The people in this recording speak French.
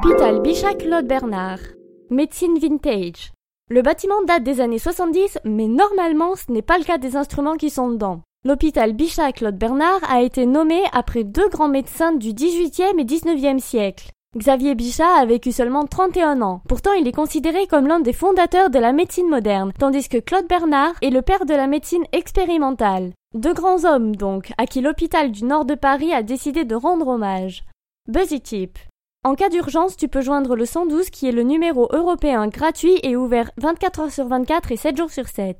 Hôpital Bichat-Claude Bernard. Médecine vintage. Le bâtiment date des années 70, mais normalement ce n'est pas le cas des instruments qui sont dedans. L'hôpital Bichat-Claude Bernard a été nommé après deux grands médecins du XVIIIe et XIXe siècle. Xavier Bichat a vécu seulement 31 ans. Pourtant, il est considéré comme l'un des fondateurs de la médecine moderne, tandis que Claude Bernard est le père de la médecine expérimentale. Deux grands hommes, donc, à qui l'hôpital du nord de Paris a décidé de rendre hommage. Buzzy Tip. En cas d'urgence, tu peux joindre le 112 qui est le numéro européen gratuit et ouvert 24 heures sur 24 et 7 jours sur 7.